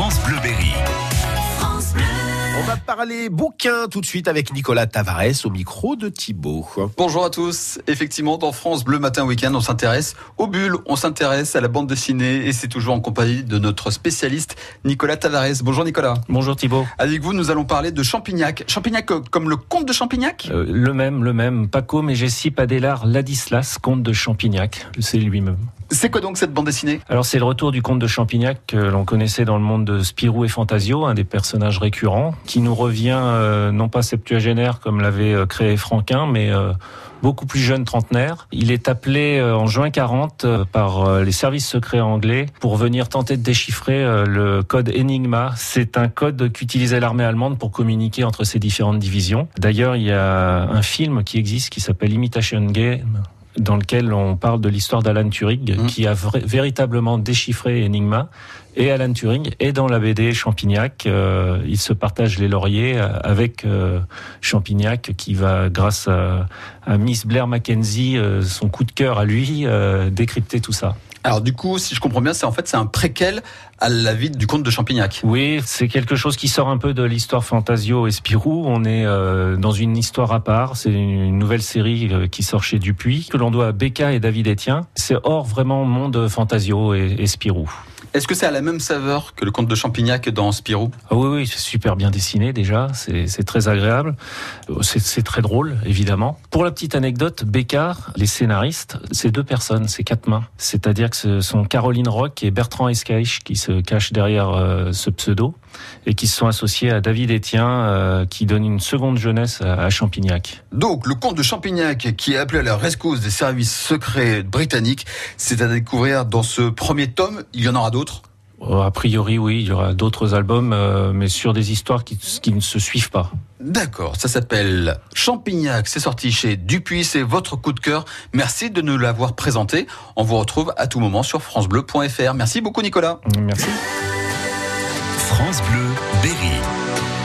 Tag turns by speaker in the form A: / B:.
A: France Bleu Berry.
B: On va parler bouquin tout de suite avec Nicolas Tavares au micro de Thibaut.
C: Bonjour à tous. Effectivement, dans France Bleu Matin Week-end, on s'intéresse aux bulles, on s'intéresse à la bande dessinée et c'est toujours en compagnie de notre spécialiste Nicolas Tavares. Bonjour Nicolas.
D: Bonjour Thibaut.
C: Avec vous, nous allons parler de Champignac. Champignac comme le comte de Champignac
D: Euh, le même, le même. Paco Mégessi Padelard Ladislas, comte de Champignac. C'est lui-même.
C: C'est quoi donc cette bande dessinée?
D: Alors c'est le retour du comte de Champignac que l'on connaissait dans le monde de Spirou et Fantasio, un des personnages récurrents, qui nous revient euh, non pas septuagénaire comme l'avait euh, créé Franquin, mais euh, beaucoup plus jeune trentenaire. Il est appelé euh, en juin 40 euh, par les services secrets anglais pour venir tenter de déchiffrer le code Enigma. C'est un code qu'utilisait l'armée allemande pour communiquer entre ses différentes divisions. D'ailleurs, il y a un film qui existe qui s'appelle Imitation Game dans lequel on parle de l'histoire d'Alan Turing,
C: Mhm.
D: qui a véritablement déchiffré Enigma. Et Alan Turing est dans la BD Champignac. Euh, il se partage les lauriers euh, avec euh, Champignac, qui va, grâce à, à Miss Blair Mackenzie, euh, son coup de cœur à lui, décrypter tout ça.
C: Alors du coup, si je comprends bien, c'est en fait c'est un préquel à la vie du comte de Champignac.
D: Oui, c'est quelque chose qui sort un peu de l'histoire Fantasio et Spirou. On est euh, dans une histoire à part. C'est une nouvelle série euh, qui sort chez Dupuis, que l'on doit à Becca et David Etienne. C'est hors vraiment monde Fantasio et, et Spirou.
C: Est-ce que c'est à la même saveur que le comte de Champignac dans Spirou?
D: Ah oui, oui, c'est super bien dessiné déjà, c'est très agréable, c'est très drôle évidemment. Pour la petite anecdote, Bécard, les scénaristes, c'est deux personnes, c'est quatre mains. C'est-à-dire que ce sont Caroline Rock et Bertrand Escaich qui se cachent derrière euh, ce pseudo et qui se sont associés à David Etienne euh, qui donne une seconde jeunesse à, à Champignac.
C: Donc, le comte de Champignac, qui est appelé à la rescousse des services secrets britanniques, c'est à découvrir dans ce premier tome. Il y en aura d'autres?
D: Euh, A priori, oui, il y aura d'autres albums, euh, mais sur des histoires qui, qui ne se suivent pas.
C: D'accord, ça s'appelle Champignac, c'est sorti chez Dupuis, c'est votre coup de cœur. Merci de nous l'avoir présenté. On vous retrouve à tout moment sur francebleu.fr. Merci beaucoup Nicolas.
D: Merci.
A: France Bleu Berry.